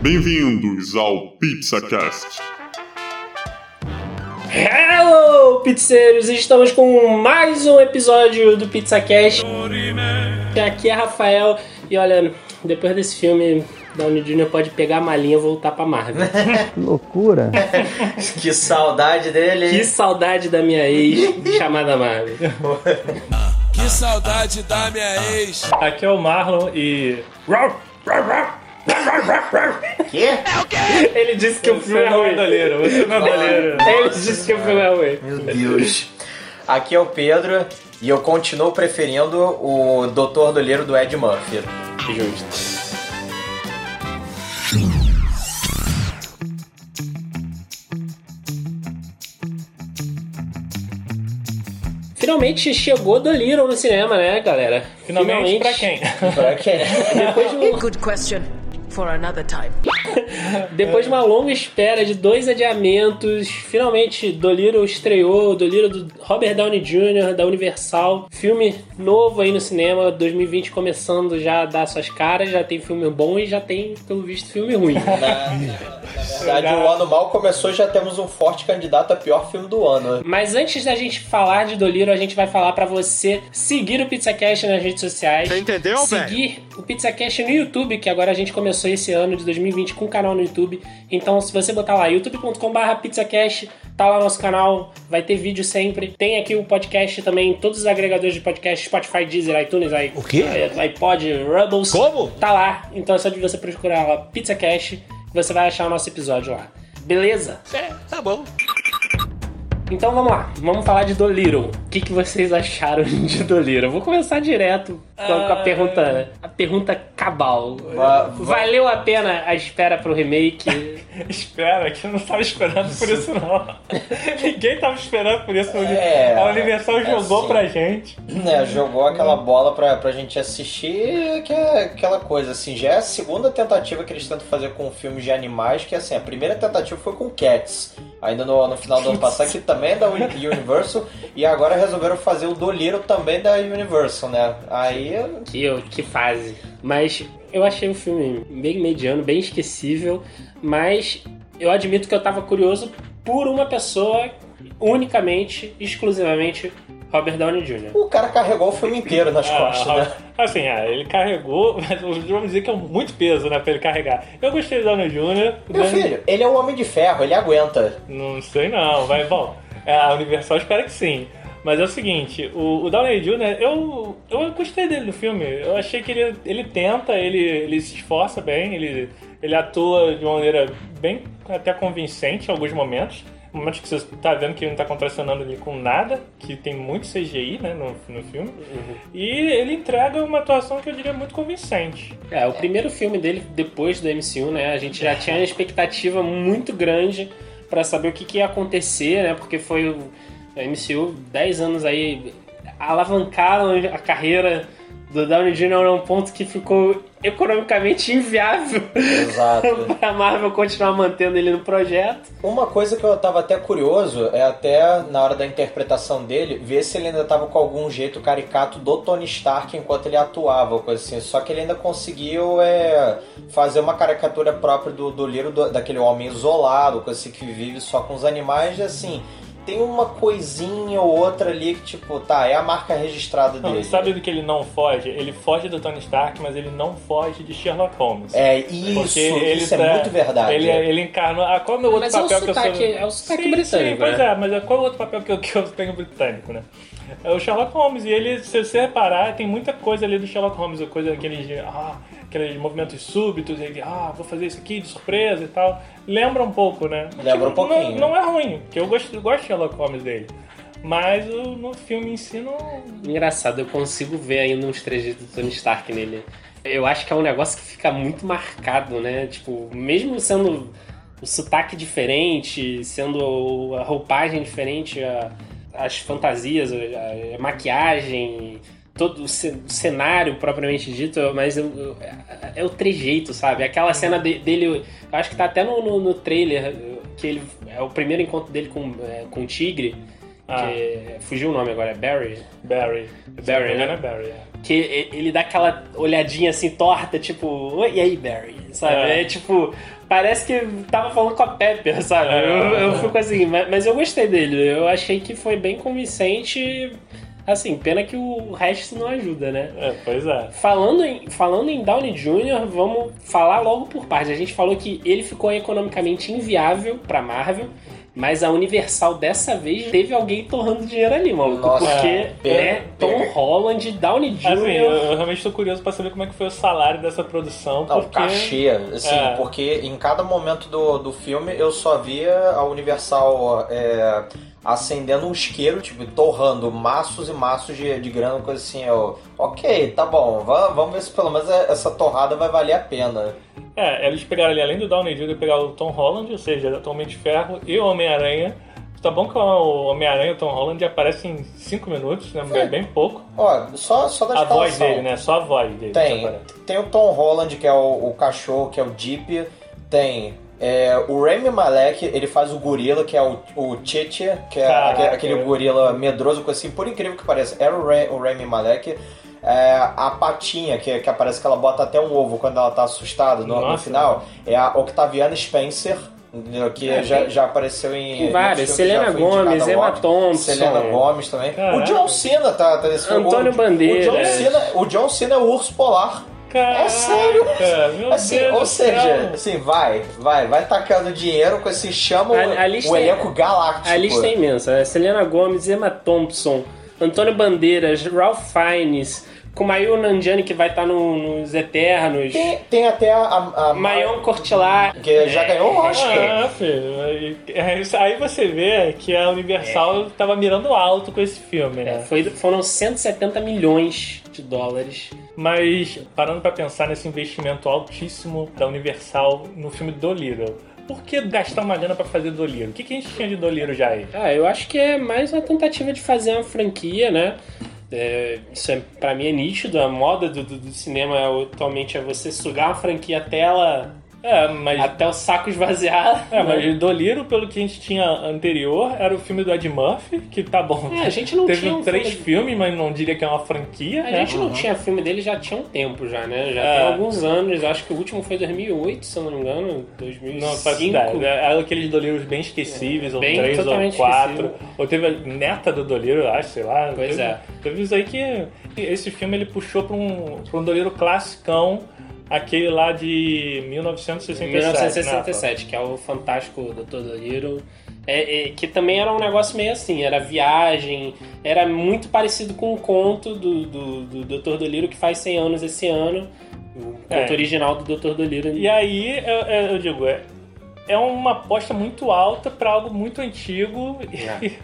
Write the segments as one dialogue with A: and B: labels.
A: Bem-vindos ao PizzaCast.
B: Hello, pizzeiros! Estamos com mais um episódio do PizzaCast. Aqui é Rafael e olha, depois desse filme, Downey Jr. pode pegar a malinha e voltar pra Marvel.
C: Que loucura.
D: Que saudade dele.
B: que saudade da minha ex chamada Marvel.
E: Que saudade da minha ex.
F: Aqui é o Marlon e.
D: Quê?
B: Ele disse que o filme é
F: é
B: ruim.
F: doleiro, você não é doleiro.
B: Ele disse que o filme é ruim.
D: Meu Deus. Aqui é o Pedro e eu continuo preferindo o Doutor Doleiro do Ed Murphy.
B: Justo. Finalmente chegou do Little no cinema, né, galera?
F: Finalmente, pra quem?
D: Pra quê?
B: Depois de, um-
G: Good question for another time.
B: depois de uma longa espera de dois adiamentos, finalmente Dolittle estreou, o Dolittle do Robert Downey Jr., da Universal. Filme novo aí no cinema, 2020 começando já a dar suas caras, já tem filme bom e já tem, pelo visto, filme ruim.
D: Na verdade, o ano mal começou e já temos um forte candidato a pior filme do ano.
B: Mas antes da gente falar de Doliro, a gente vai falar pra você seguir o PizzaCast nas redes sociais.
E: entendeu,
B: Seguir o PizzaCast no YouTube, que agora a gente começou esse ano de 2020 com o canal no YouTube. Então, se você botar lá youtube.com.br PizzaCast, tá lá nosso canal, vai ter vídeo sempre. Tem aqui o podcast também, todos os agregadores de podcast, Spotify, Deezer, iTunes, i,
E: O quê?
B: iPod, Rubbles.
E: Como?
B: Tá lá. Então é só de você procurar lá PizzaCast, você vai achar o nosso episódio lá. Beleza?
E: É, tá bom.
B: Então vamos lá, vamos falar de Dolittle. O que, que vocês acharam de Dolittle? Eu vou começar direto com a, com a pergunta, a pergunta cabal.
D: Va- va-
B: Valeu a pena a espera pro remake?
F: Espera, que eu não tava esperando por isso, não. Ninguém tava esperando por isso.
D: É,
F: a Universal
D: é
F: jogou
D: assim.
F: pra gente.
D: Né, jogou aquela bola pra, pra gente assistir, que é aquela coisa, assim, já é a segunda tentativa que eles tentam fazer com filmes de animais, que assim, a primeira tentativa foi com Cats, ainda no, no final do ano passado, que também é da Uni- Universal, e agora resolveram fazer o Dolittle também da Universal, né? Aí,
B: que, que fase. Mas eu achei o filme bem mediano, bem esquecível, mas eu admito que eu tava curioso por uma pessoa, unicamente, exclusivamente, Robert Downey Jr.
D: o cara carregou o filme inteiro nas costas,
F: Ah,
D: né?
F: Assim, ah, ele carregou, mas vamos dizer que é muito peso, né, pra ele carregar. Eu gostei do Downey Jr.
D: Meu
F: Downey-
D: filho, ele é um homem de ferro, ele aguenta.
F: Não sei não, vai bom. É, A Universal espera que sim. Mas é o seguinte, o, o Downey Jr., eu, eu gostei dele no filme. Eu achei que ele, ele tenta, ele, ele se esforça bem, ele, ele atua de uma maneira bem até convincente em alguns momentos. Momentos que você tá vendo que ele não tá contracionando ali com nada, que tem muito CGI né, no, no filme. E ele entrega uma atuação que eu diria muito convincente.
B: É, o primeiro filme dele depois do MCU, né? A gente já tinha uma expectativa muito grande pra saber o que, que ia acontecer, né? Porque foi o o MCU 10 anos aí alavancaram a carreira do Downey Jr. a um ponto que ficou economicamente inviável
D: Exato.
B: pra Marvel continuar mantendo ele no projeto.
D: Uma coisa que eu tava até curioso é até na hora da interpretação dele, ver se ele ainda tava com algum jeito caricato do Tony Stark enquanto ele atuava, coisa assim. Só que ele ainda conseguiu é, fazer uma caricatura própria do, do Liro, do- daquele homem isolado, coisa assim, que vive só com os animais, e assim. Tem uma coisinha ou outra ali que, tipo, tá, é a marca registrada
F: Não,
D: dele.
F: sabe do que ele não foge? Ele foge do Tony Stark, mas ele não foge de Sherlock Holmes.
D: É, isso,
F: Porque ele
D: isso é
F: tá-
D: muito verdade.
F: Ele, ele encarnou. Ah, qual é o meu outro
B: Mas é o
F: papel que eu sou.
B: é o sotaque
F: sim,
B: britânico,
F: Sim, pois
B: né?
F: é, mas é- qual é o outro papel que eu, que eu tenho britânico, né? É o Sherlock Holmes. E ele, se você reparar, tem muita coisa ali do Sherlock Holmes, coisa aqueles. de, Ah, aqueles movimentos súbitos, ele, ah, vou fazer isso aqui de surpresa e tal. Lembra um pouco, né?
D: Lembra um pouquinho.
F: Não, não é ruim, porque eu gosto, eu gosto de Sherlock Holmes dele. Mas o- no filme em si não.
B: Engraçado, eu consigo ver ainda uns trejeitos do Tony Stark nele. Eu acho que é um negócio que fica muito marcado, né? Tipo, mesmo sendo o sotaque diferente, sendo a roupagem diferente, a- as fantasias, a, a maquiagem, todo o ce- o cenário propriamente dito, mas eu- eu- é, é o trejeito, sabe? Aquela cena de- dele, eu acho que tá até no, no, no trailer, que ele é o primeiro encontro dele com, é, com o tigre.
F: Ah.
B: que fugiu o nome agora, é Barry.
F: Barry.
B: Barry,
F: me engano,
B: né?
F: é Barry, é.
B: Que ele dá aquela olhadinha assim torta, tipo, "Oi, e aí, Barry? Sabe?
F: É.
B: É, tipo, parece que tava falando com a Pepper, sabe?
F: É.
B: Eu, eu fico assim, mas, mas eu gostei dele. Eu achei que foi bem convincente. Assim, pena que o resto não ajuda, né?
F: É, pois é.
B: Falando em, falando em Downey Jr., vamos falar logo por parte. A gente falou que ele ficou economicamente inviável pra Marvel, mas a Universal dessa vez teve alguém torrando dinheiro ali, maluco.
D: Nossa,
B: porque
D: é.
B: é Tom. Holland, Downey Jr.
F: Assim, eu, eu realmente tô curioso pra saber como é que foi o salário dessa produção.
D: Não,
F: porque...
D: cachê, assim,
F: É.
D: porque em cada momento do, do filme eu só via a Universal é, acendendo um isqueiro, tipo, torrando maços e maços de, de grana, coisa assim. Eu, ok, tá bom, va- vamos ver se pelo menos essa torrada vai valer a pena.
F: É, eles pegaram ali, além do Downey Jr., pegaram o Tom Holland, ou seja, atualmente Ferro, e o Homem-Aranha. Tá bom que o Homem-Aranha e o Tom Holland aparecem em 5 minutos, né?
D: É.
F: Bem pouco.
D: Ó, só, só da
F: A voz dele, né? Só a voz dele.
D: Tem, tem o Tom Holland, que é o, o cachorro, que é o Deep. Tem é, o Rami Malek, ele faz o gorila, que é o, o Chichi, que é
F: Caraca.
D: aquele, gorila medroso, coisa assim, por incrível que pareça, era o, Ra o Rami Malek. É, a patinha, que, que aparece que ela bota até um ovo quando ela tá assustada no, no final, é a Octaviana Spencer. Que
B: É,
D: já, já apareceu em.
B: várias. Selena
D: ao
B: Emma. Thompson.
D: Selena Gomes também.
F: Caraca.
D: O John Cena tá, tá nesse filme.
B: Antônio.
D: O John, Cena, o John Cena é o urso polar.
F: Caraca,
D: É sério?
F: Meu
D: Assim,
F: Deus
D: ou seja, assim, vai, vai, vai tacando dinheiro com esse chama o,
B: A- a
D: o
B: é-
D: elenco galáctico.
B: A lista é imensa. É Selena Gomez, Emma Thompson, Antônio Bandeiras, Ralph Fiennes, Kumail Nanjiani, que vai estar no- nos Eternos,
D: Tem, tem até a, a, a
B: Mayon Cortilar.
D: que já ganhou o Oscar.
F: Ah, filho. aí- é Aí você vê que a Universal tava mirando alto com esse filme, né?
B: É, foi- foram 170 milhões de dólares.
F: Mas parando pra pensar nesse investimento altíssimo da Universal no filme do Little, por que gastar uma grana pra fazer do Little? O que, que a gente tinha de do Little já aí?
B: Ah, eu acho que é mais uma tentativa de fazer uma franquia, né? É, isso é, pra mim é nítido. A moda do, do- do cinema atualmente é você sugar uma franquia até ela.
F: É, mas.
B: até o saco esvaziar.
F: É,
B: né?
F: mas Doliro, pelo que a gente tinha anterior, era o filme do Ed Murphy, que tá bom.
B: É, a gente não
F: Teve
B: tinha um
F: três
B: filme-
F: filmes, mas não diria que é uma franquia.
B: A
F: né?
B: gente não tinha filme dele já tinha um tempo já, né? Já
F: É.
B: tem alguns anos. Acho que o último foi 2008, se eu não me engano. 2005.
F: Não faço ideia. Era aqueles Doliros bem esquecíveis, ou
B: Bem
F: três ou quatro.
B: esquecível.
F: Ou teve a neta do Doliro, eu acho, sei lá.
B: Pois
F: teve,
B: é.
F: Teve isso aí que esse filme ele puxou pra um, pra um Doliro classicão, aquele lá de 1967.
B: 1967, que é o fantástico Dr. Dolittle. É, é, que também era um negócio meio assim, era viagem, era muito parecido com o conto do, do, do Dr. Dolittle que faz 100 anos esse ano, o
F: É.
B: conto original do Dr. Dolittle.
F: E aí, eu, eu- digo, é, é uma aposta muito alta pra algo muito antigo. E,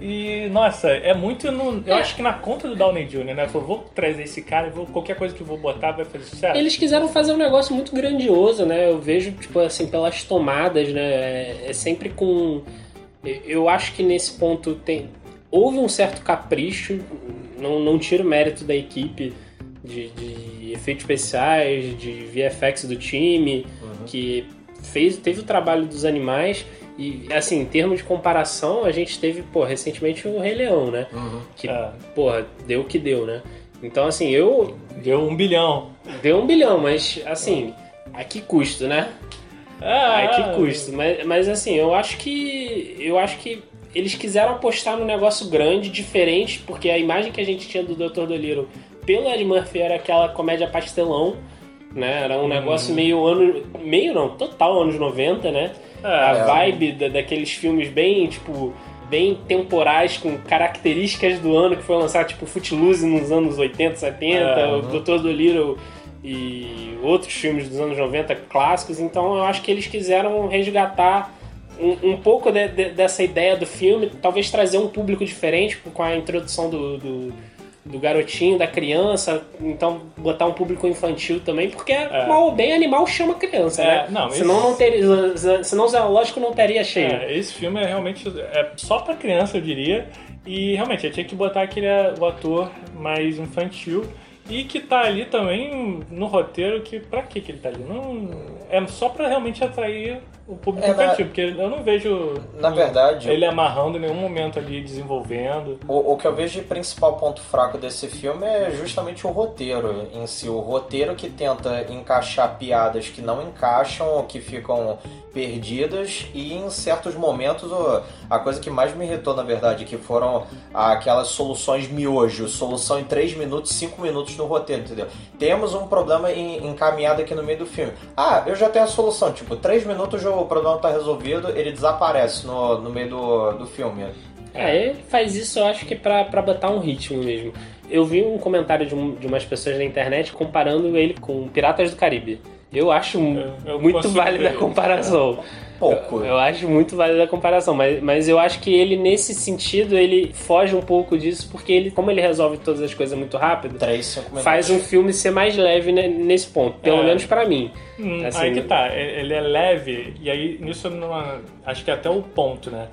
F: e, nossa, é muito. No, eu
B: É.
F: acho que na conta do Downey Jr., né? Falou, vou trazer esse cara e vou, qualquer coisa que eu vou botar vai fazer sucesso.
B: Eles quiseram fazer um negócio muito grandioso, né? Eu vejo, tipo, assim, pelas tomadas, né? É, é sempre com. Eu acho que nesse ponto tem. Houve um certo capricho, não, não tiro o mérito da equipe de, de efeitos especiais, de VFX do time, que fez, teve o trabalho dos animais. E, assim, em termos de comparação, a gente teve, pô, recentemente o Rei Leão, né? Que,
F: É.
B: porra, deu o que deu, né? Então, assim, eu,
F: Deu um bilhão.
B: Deu um bilhão, mas assim, a que custo, né?
F: Ah,
B: A que custo. Mas, mas assim, eu acho que. Eu acho que eles quiseram apostar num negócio grande, diferente, porque a imagem que a gente tinha do Dr. Dolittle pelo Ed Murphy era aquela comédia pastelão. Né? Era um
F: Uhum.
B: negócio meio ano. Meio não, total anos 90, né? A
F: É,
B: vibe da- daqueles filmes bem, tipo, bem temporais, com características do ano que foi lançado, tipo Footloose nos anos 80, 70,
F: É,
B: o Dr. Dolittle e outros filmes dos anos 90 clássicos. Então eu acho que eles quiseram resgatar um, um pouco de- de- dessa ideia do filme, talvez trazer um público diferente com a introdução do, do, do garotinho, da criança, então botar um público infantil também, porque mal ou bem animal chama criança,
F: É,
B: né?
F: não,
B: senão,
F: esse-
B: não teria, senão o zoológico não teria cheio.
F: É, esse filme é realmente é só pra criança, eu diria. E realmente, eu tinha que botar aquele o ator mais infantil. E que tá ali também no roteiro, que pra que que ele tá ali? Não, é só pra realmente atrair o público
D: É, na-
F: infantil, porque eu não vejo
D: Na verdade,
F: ele amarrando em nenhum momento ali, desenvolvendo.
D: O, o que eu vejo de principal ponto fraco desse filme é justamente o roteiro em si. O roteiro que tenta encaixar piadas que não encaixam ou que ficam perdidas e em certos momentos a coisa que mais me irritou na verdade que foram aquelas soluções miojo, solução em 3 minutos, 5 minutos no roteiro, entendeu? Temos um problema em- encaminhado aqui no meio do filme. Ah, eu já tenho a solução, tipo, 3 minutos o problema tá resolvido, ele desaparece no, no meio do, do filme.
B: É, ele faz isso, eu acho que pra, pra botar um ritmo mesmo. Eu vi um comentário de, um- de umas pessoas na internet comparando ele com Piratas do Caribe. Eu acho
F: Eu- eu
B: muito válida a comparação.
D: Pouco.
B: Eu, eu acho muito válida a comparação, mas, mas eu acho que ele, nesse sentido, ele foge um pouco disso, porque ele, como ele resolve todas as coisas muito rápido,
D: 3, 5 minutos.
B: faz um filme ser mais leve né, nesse ponto, pelo
F: É.
B: menos pra mim.
F: Hum,
B: Assim,
F: aí que tá, ele é leve, e aí nisso eu não, acho que é até o ponto, né?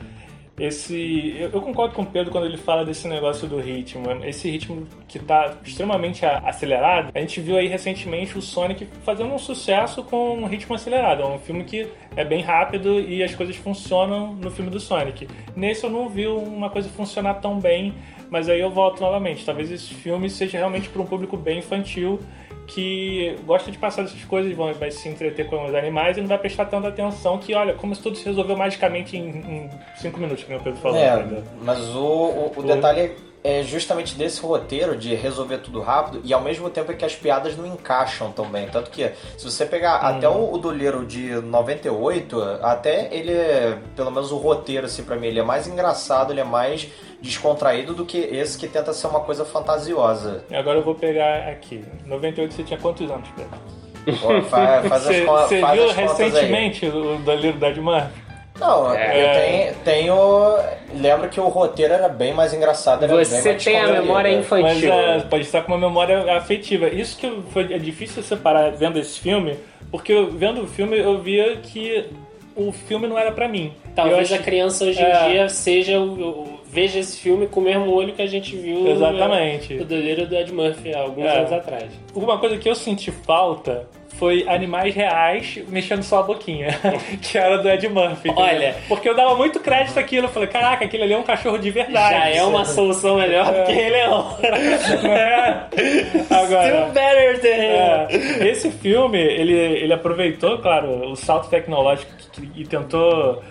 F: Esse, eu, eu concordo com o Pedro quando ele fala desse negócio do ritmo. Esse ritmo que tá extremamente acelerado. A gente viu aí recentemente o Sonic fazendo um sucesso com um ritmo acelerado. É um filme que é bem rápido e as coisas funcionam no filme do Sonic. Nesse eu não vi uma coisa funcionar tão bem, mas aí eu volto novamente. Talvez esse filme seja realmente para um público bem infantil que gosta de passar essas coisas, vai vai se entreter com os animais e não vai prestar tanta atenção que, olha, como se tudo se resolveu magicamente em, em cinco minutos, que nem o Pedro falou.
D: É, mas o, o, o detalhe é justamente desse roteiro de resolver tudo rápido e ao mesmo tempo é que as piadas não encaixam tão bem. Tanto que, se você pegar até o, o do Little de 98, até ele, é- pelo menos o roteiro, assim, pra mim, ele é mais engraçado, ele é mais descontraído do que esse que tenta ser uma coisa fantasiosa.
F: E Agora eu vou pegar aqui. 98 você tinha quantos anos, Pedro?
D: Pô, fa- faz, as,
F: Você
D: faz
F: viu
D: contas aí.
F: recentemente o do Little Dead Man?
D: Não,
B: É.
D: eu tenho, tenho. Lembro que o roteiro era bem mais engraçado. Era bem
B: Você
D: mais
B: tem a memória
F: Mas
B: infantil.
F: é, pode estar com uma memória afetiva. Isso que foi, é difícil separar vendo esse filme, porque eu, vendo o filme eu via que o filme não era pra mim.
B: Talvez a criança hoje em
F: É.
B: dia seja o, o- veja esse filme com o mesmo olho que a gente viu
F: Exatamente.
B: o Doleiro do Ed Murphy há alguns
F: É.
B: anos atrás.
F: Uma coisa que eu senti falta foi animais reais mexendo só a boquinha, que era do Ed Murphy. entendeu?
B: Olha.
F: Porque eu dava muito crédito àquilo. Eu falei, caraca, aquele ali é um cachorro de verdade.
B: Já é uma solução melhor do que Rei Leão.
F: É.
B: Still
F: Agora,
B: better than
F: é, esse filme, ele, ele aproveitou, claro, o salto tecnológico que- e tentou...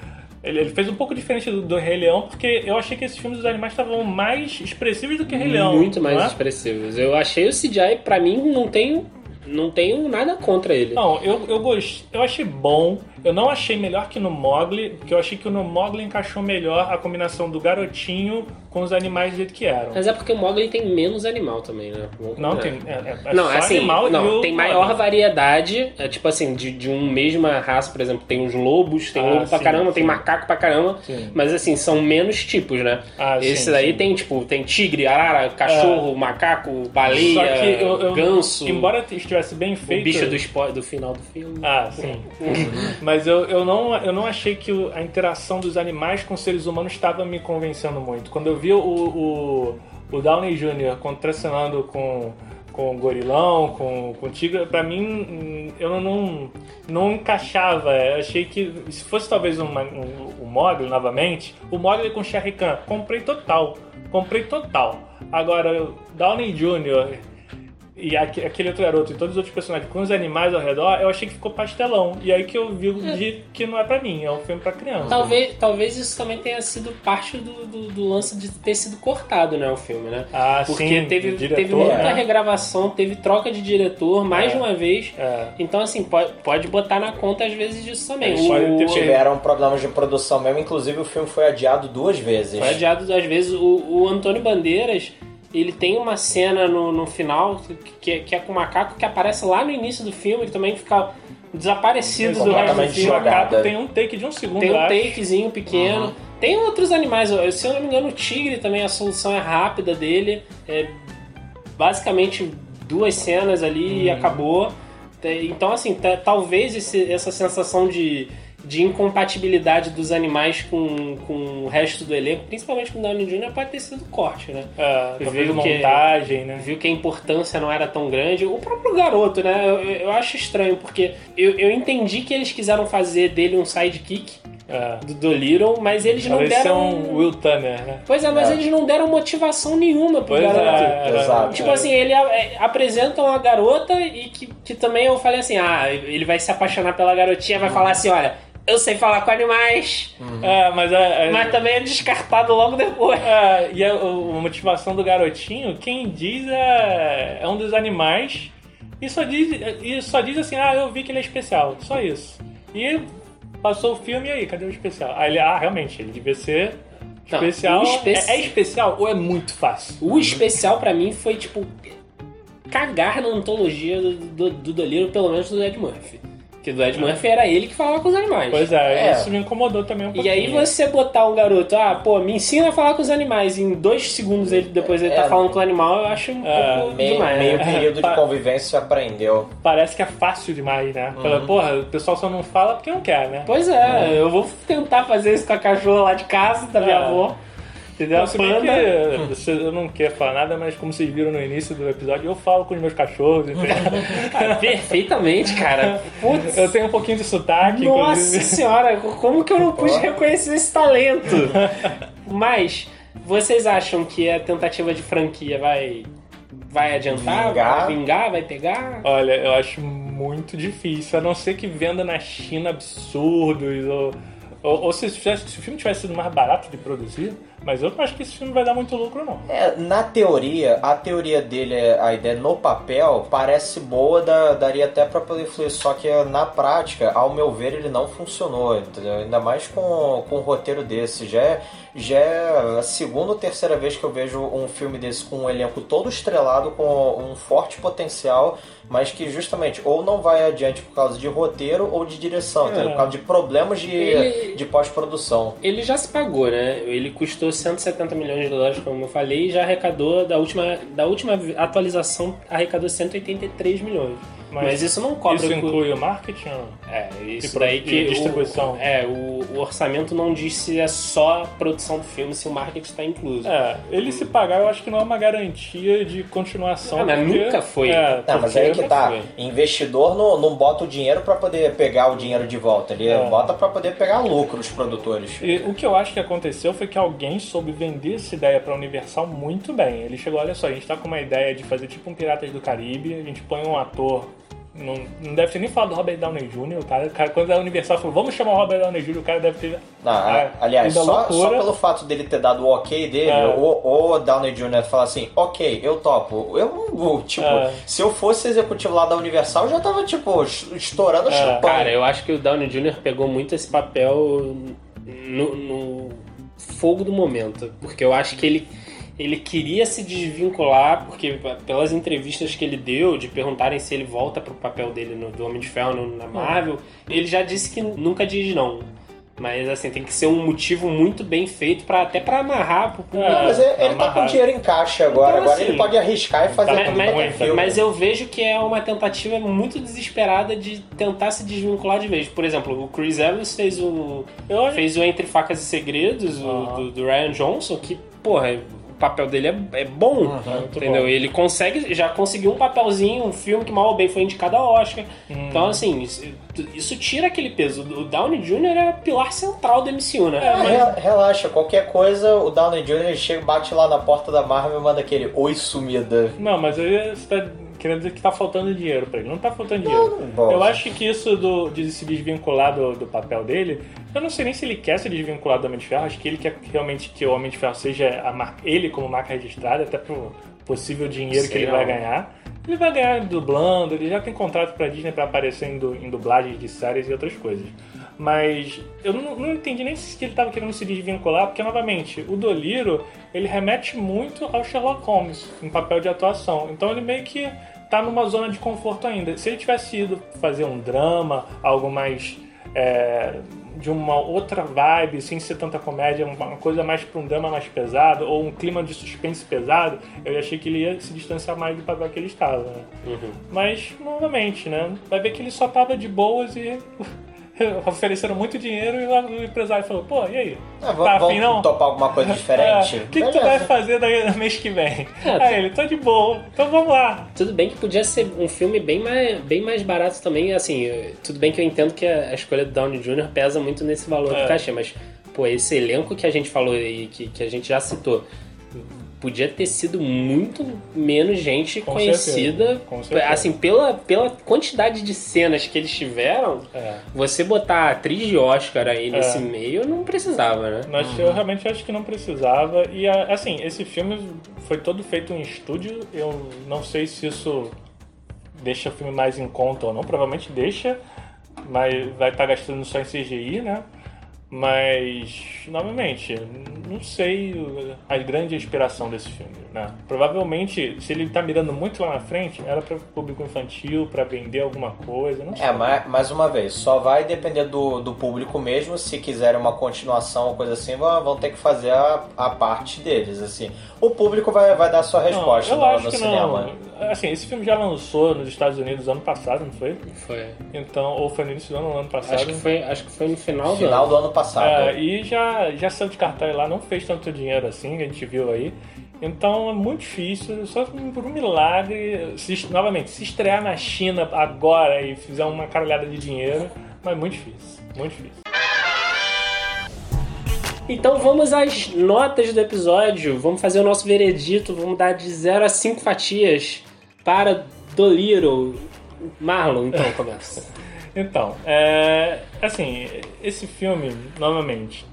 F: Ele, ele fez um pouco diferente do, do Rei Leão, porque eu achei que esses filmes dos animais estavam mais expressivos do que Rei Leão.
B: Muito mais
F: é?
B: expressivos. Eu achei o CGI, pra mim, não tenho, não tenho nada contra ele.
F: Não, eu, eu gostei, eu achei bom. Eu não achei melhor que no Mogli, porque eu achei que no Mogli encaixou melhor a combinação do garotinho com os animais do jeito que eram.
B: Mas é porque o Mogli tem menos animal também, né?
F: Não, tem. É, é
B: Não,
F: só
B: assim,
F: animal e
B: não,
F: o
B: tem
F: Mogli.
B: maior variedade, é, tipo assim, de, de um mesma raça, por exemplo, tem os lobos, tem
F: Ah,
B: lobo pra
F: sim,
B: caramba,
F: sim.
B: tem macaco pra caramba,
F: Sim.
B: mas assim, são menos tipos, né?
F: Ah,
B: Esse daí tem, tipo, tem tigre, arara, cachorro, macaco, baleia,
F: Só que eu, eu-
B: ganso,
F: Embora estivesse bem
B: o
F: feito.
B: bicho do, do final do filme.
F: Ah, sim. Mas eu, eu, não, eu não achei que o- a interação dos animais com seres humanos estava me convencendo muito. Quando eu vi o, o, o Downey Jr. contracenando com, com o gorilão, com, com o tigre, pra mim eu não, não, encaixava. Eu achei que se fosse talvez uma, um, o Mogli novamente, o Mogli com o Sherry Khan, comprei total. Comprei total. Agora, o Downey Jr. E aque- aquele outro garoto e todos os outros personagens com os animais ao redor, eu achei que ficou pastelão. E aí que eu vi de que não é pra mim, é um filme pra criança.
B: Talvez, talvez isso também tenha sido parte do, do, do lance de ter sido cortado, né, o filme, né?
F: Ah,
B: Porque
F: sim,
B: teve,
F: diretor,
B: teve muita
F: né?
B: regravação, teve troca de diretor mais
F: É.
B: de uma vez.
F: É.
B: Então, assim, pode, pode botar na conta às vezes disso também.
F: Eles ter
B: O-
D: Tiveram problemas de produção mesmo, inclusive o filme foi adiado duas vezes.
B: Foi adiado às vezes. O, o Antônio Bandeiras, ele tem uma cena no, no final que, que é com o macaco que aparece lá no início do filme, que também fica desaparecido do resto do filme.
F: O macaco
D: jogada.
F: tem um take de um segundo,
B: Tem um
F: acho.
B: takezinho pequeno. Tem outros animais. eu- Se eu não me engano, o tigre também, a solução é rápida dele. É basicamente duas cenas ali e acabou. Então, assim, ta- talvez esse- essa sensação de, de incompatibilidade dos animais com, com o resto do elenco, principalmente com o Downey Jr., pode ter sido corte, né?
F: É,
B: Viu que-
F: montagem, né?
B: Viu que a importância não era tão grande. O próprio garoto, né? Eu, eu acho estranho, porque eu, eu entendi que eles quiseram fazer dele um sidekick
F: É.
B: do Dolittle, mas eles não
F: ser
B: deram.
F: um Will Turner, né?
B: Pois é, mas
D: É.
B: eles não deram motivação nenhuma pro
F: Pois
B: garoto.
F: é, era-
D: Exato.
B: Tipo assim, ele é, apresentam a garota e que, que também eu falei assim, ah, ele vai se apaixonar pela garotinha, vai falar assim, olha, eu sei falar com animais,
F: É, mas é, é-
B: mas também é descartado logo depois.
F: É, e a, a motivação do garotinho, quem diz é, é um dos animais e só, diz, e só diz assim, ah, eu vi que ele é especial, só isso. E passou o filme e aí, cadê o especial? Aí ele, ah, realmente, ele devia ser
B: Não,
F: especial.
B: especi-
F: É, é especial ou é muito fácil?
B: O especial pra mim foi, tipo, cagar na antologia do, do, do pelo menos do Ed Murphy. Porque do Ed Murphy era ele que falava com os animais.
F: Pois é,
D: É.
F: isso me incomodou também um
B: E
F: pouquinho.
B: aí você botar um garoto, ah, pô, me ensina a falar com os animais, e em dois segundos ele, depois ele tá
D: É.
B: falando com o animal, eu acho um
F: É,
B: pouco
D: Meio,
B: demais.
D: meio
B: né?
D: período de convivência aprendeu.
F: Parece que é fácil demais, né? Fala, Porra, o pessoal só não fala porque não quer, né?
B: Pois é, eu vou tentar fazer isso com a cachorra lá de casa, da minha
F: É.
B: avó. Entendeu? A panda.
F: que, você- eu não quero falar nada, mas como vocês viram no início do episódio, eu falo com os meus cachorros, entendeu?
B: Ah, perfeitamente, cara. Putz.
F: eu tenho um pouquinho de sotaque,
B: Nossa
F: inclusive.
B: senhora, como que eu não pude reconhecer esse talento? Mas, vocês acham que a tentativa de franquia vai, vai adiantar?
D: Vingar?
B: Vai vingar? Vai pegar?
F: Olha, eu acho muito difícil, a não ser que venda na China absurdos, ou, ou, ou se, se o filme tivesse sido mais barato de produzir, mas eu não acho que esse filme vai dar muito lucro, não.
D: É, na teoria, a teoria dele, a ideia no papel, parece boa, dá- daria até pra poder fluir, só que na prática, ao meu ver, ele não funcionou, entendeu? Ainda mais com, com um roteiro desse. Já é, já é a segunda ou terceira vez que eu vejo um filme desse com um elenco todo estrelado, com um forte potencial, mas que justamente ou não vai adiante por causa de roteiro ou de direção, entendeu? Por causa de problemas de,
B: Ele-
D: de pós-produção.
B: Ele já se pagou, né? Ele custou 170 milhões de dólares, como eu falei, e já arrecadou, da última, da última atualização, arrecadou 183 milhões. Mas,
F: Mas
B: isso não cobra...
F: Isso inclui o marketing?
B: É, isso
F: E
B: daí
F: e
B: que.
F: distribuição.
B: O, é, o, o orçamento não diz se é só a produção do filme, se o marketing está incluso.
F: É, ele se pagar eu acho que não é uma garantia de continuação.
B: Ah, mas
F: porque-
B: nunca foi.
F: É,
D: Não, mas aí que tá.
B: foi.
D: Investidor não, não bota o dinheiro pra poder pegar o dinheiro de volta. Ele
F: É.
D: bota pra poder pegar lucro os produtores.
F: E o que eu acho que aconteceu foi que alguém soube vender essa ideia pra Universal muito bem. Ele chegou, olha só, a gente tá com uma ideia de fazer tipo um Piratas do Caribe, a gente põe um ator. Não, não deve ter nem falado do Robert Downey Jr., o cara, o cara, quando a Universal falou, vamos chamar o Robert Downey Jr., o cara deve ter.
D: Não,
F: é,
D: aliás,
F: ido à
D: só, só pelo fato dele ter dado o ok dele,
F: É.
D: ou o Downey Jr. falar assim, ok, eu topo. Eu não vou, tipo,
F: É.
D: se eu fosse executivo lá da Universal, eu já tava, tipo, es- estourando
F: É.
D: champanhe.
B: Cara, eu acho que o Downey Jr. pegou muito esse papel no, no fogo do momento. Porque eu acho que ele, ele queria se desvincular, porque pelas entrevistas que ele deu, de perguntarem se ele volta pro papel dele no, do Homem de Ferro no- na Marvel, ele já disse que nunca diz não. Mas assim, tem que ser um motivo muito bem feito para até pra amarrar pro público.
F: É.
D: Mas ele, ele tá com dinheiro em caixa agora.
B: Então,
D: agora
B: assim,
D: ele pode arriscar e fazer
B: Mas,
D: tudo
B: mas-
D: é
B: mas eu vejo que é uma tentativa muito desesperada de tentar se desvincular de vez. Por exemplo, o Chris Evans fez o,
F: Eu-
B: fez o Entre Facas e Segredos, o,
F: Aham.
B: do, do Ryan Johnson, que, porra, o papel dele é, é bom,
F: muito
B: entendeu?
F: bom.
B: Ele consegue, já conseguiu um papelzinho, um filme que mal ou bem foi indicado a Oscar.
F: Hum.
B: Então, assim, isso, isso tira aquele peso. O Downey Jr. é pilar central do MCU, né?
D: Ah, re- Relaxa, qualquer coisa, o Downey Jr. ele chega, bate lá na porta da Marvel e manda aquele oi sumida.
F: Não, mas aí você tá querendo dizer que tá faltando dinheiro pra ele. Não tá faltando dinheiro.
D: não, bom.
F: eu acho que isso do, de se desvincular do, do papel dele, eu não sei nem se ele quer se desvincular do Homem de Ferro. Acho que ele quer realmente que o Homem de Ferro seja a marca, ele como marca registrada, até pro possível dinheiro que
B: Sei
F: ele
B: não.
F: vai ganhar. Ele vai ganhar dublando, ele já tem contrato pra Disney pra aparecer em, du- em dublagens de séries e outras coisas. Mas eu não, não entendi nem se ele tava querendo se desvincular, porque, novamente, o Doliro, ele remete muito ao Sherlock Holmes, em papel de atuação. Então ele meio que tá numa zona de conforto ainda. Se ele tivesse ido fazer um drama, algo mais... é, de uma outra vibe, sem ser tanta comédia, uma coisa mais pra um drama mais pesado, ou um clima de suspense pesado, eu achei que ele ia se distanciar mais do papel que ele estava, né? Mas, novamente, né? Vai ver que ele só tava de boas e ofereceram muito dinheiro e o empresário falou, pô, e aí?
D: Ah, v-
F: tá
D: vamos
F: afim não?
D: topar alguma coisa diferente?
F: É, O que, que tu vai fazer daí no mês que vem?
B: É,
F: Aí ele, tô de boa, então vamos lá.
B: Tudo bem que podia ser um filme bem mais, bem mais barato também, assim, tudo bem que eu entendo que a, a escolha do Downey Jr. pesa muito nesse valor
F: É.
B: do cachê, mas, pô, esse elenco que a gente falou e que, que a gente já citou, podia ter sido muito menos gente
F: Com
B: conhecida,
F: certeza, com certeza.
B: assim, pela, pela quantidade de cenas que eles tiveram,
F: É.
B: você botar a atriz de Oscar aí nesse
F: É.
B: meio não precisava, né?
F: Mas eu realmente acho que não precisava. E assim, esse filme foi todo feito em estúdio. Eu não sei se isso deixa o filme mais em conta ou não. Provavelmente deixa, mas vai estar gastando só em CGI, né? Mas, novamente, não sei a grande inspiração desse filme, né? Provavelmente, se ele tá mirando muito lá na frente, era para público infantil, para vender alguma coisa, não sei.
D: É, mas, mais uma vez, só vai depender do, do público mesmo. Se quiserem uma continuação ou coisa assim, vão, vão ter que fazer a, a parte deles, assim. O público vai, vai dar sua resposta
F: não,
D: no, no
F: que
D: cinema.
F: não. Assim, esse filme já lançou nos Estados Unidos ano passado, não foi?
B: Foi.
F: Então, ou foi no início do ano, ano passado.
B: Acho que foi, acho que foi no final,
D: Final
B: do
D: do ano passado.
F: É, e já, já saiu de cartaz lá, não fez tanto dinheiro assim, a gente viu aí. Então é muito difícil, só por um milagre, se, novamente, se estrear na China agora e fizer uma caralhada de dinheiro, mas muito difícil, muito difícil.
B: Então vamos às notas do episódio. Vamos fazer o nosso veredito. Vamos dar de 0 a 5 fatias para Dolittle. Marlon, então começa.
F: Então, é, assim, esse filme, novamente,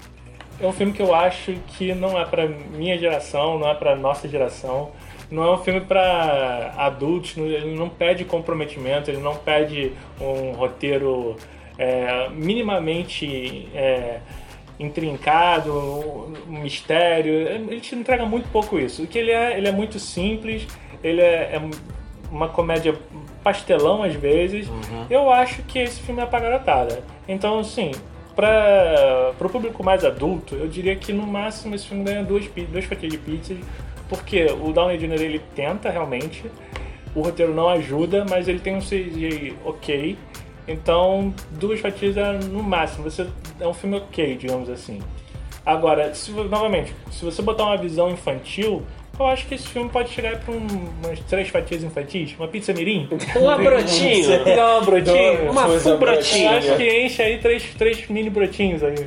F: é um filme que eu acho que não é pra minha geração, não é pra nossa geração. Não é um filme pra adultos, ele não pede comprometimento, ele não pede um roteiro é, minimamente é, intrincado, um mistério. Ele te entrega muito pouco isso. O que ele é, ele é muito simples, ele é, é uma comédia pastelão às vezes. Eu acho que esse filme é pra garotada. Então, assim, para o público mais adulto, eu diria que no máximo esse filme ganha duas, duas fatias de pizza, porque o Downey Jr. ele tenta realmente, o roteiro não ajuda, mas ele tem um CGI ok. Então, duas fatias é no máximo. Você é um filme ok, digamos assim. Agora, se, novamente, se você botar uma visão infantil, eu acho que esse filme pode chegar para umas três fatias infantis, uma pizza mirim.
B: Um brotinho.
F: Dá uma brotinho.
B: Uma full.
F: Eu acho que enche aí três, três mini brotinhos aí.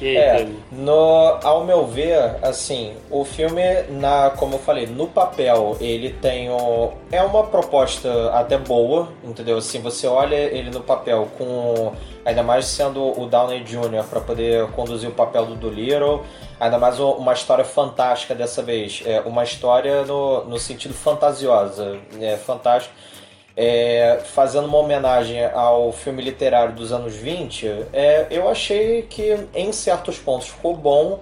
B: E
D: É, no, ao meu ver, assim, o filme, na, como eu falei, no papel, ele tem o, é uma proposta até boa, entendeu? Assim, você olha ele no papel com, ainda mais sendo o Downey Jr. para poder conduzir o papel do Dolittle, ainda mais uma história fantástica dessa vez, é uma história no, no sentido fantasiosa, é fantástico é, fazendo uma homenagem ao filme literário dos anos 20, é, eu achei que em certos pontos ficou bom,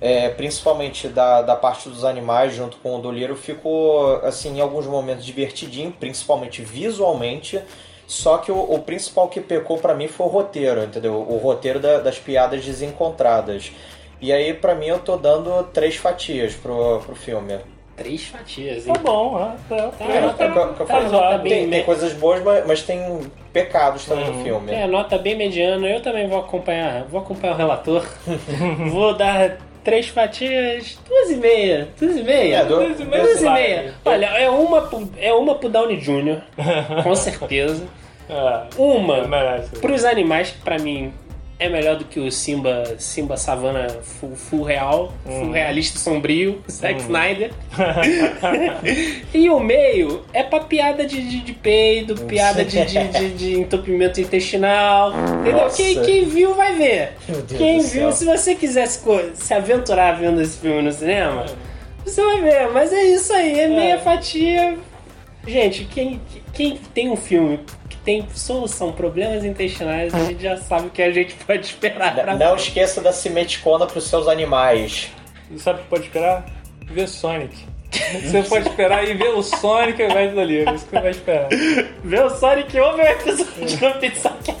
D: é, principalmente da, da parte dos animais junto com o Doliro, ficou assim em alguns momentos divertidinho, principalmente visualmente. Só que o, o principal que pecou pra mim foi o roteiro, entendeu? O roteiro da- das piadas desencontradas. E aí, pra mim, eu tô dando três fatias pro, pro filme.
B: Três fatias, hein?
F: Tá bom, né? Tá,
B: Tá,
F: tá,
D: É,
F: tá,
D: é
F: tá
D: tem, tem coisas boas, mas, mas tem pecados também
F: Uhum.
D: no filme.
B: É, nota bem mediana. Eu também vou acompanhar. Vou acompanhar o relator. vou dar três fatias, duas e meia. Duas e meia.
D: É, du-
F: Duas e meia,
B: Duas e meia. Olha, é uma, pro, é uma pro Downey Jr., com certeza.
F: É,
B: Uma
F: merece.
B: pros animais, que pra mim é melhor do que o Simba, Simba Savana full, full real, full realista sombrio, Zack Snyder. e o meio é pra piada de, de, de peido, piada de, de, de- de entupimento intestinal. Entendeu? Quem, quem viu vai ver. Quem viu, se você quiser se, se aventurar vendo esse filme no cinema, você vai ver. Mas é isso aí, é meia fatia. Gente, quem, quem tem um filme tem solução, problemas intestinais, a gente já sabe o que a gente pode esperar. pra
D: Não esqueça da cimeticona pros seus animais.
F: E sabe o que pode esperar? Ver Sonic. Você pode esperar e ver o Sonic ao invés do livro. Isso que você vai esperar.
B: ver o Sonic ou ver o episódio do PizzaCast.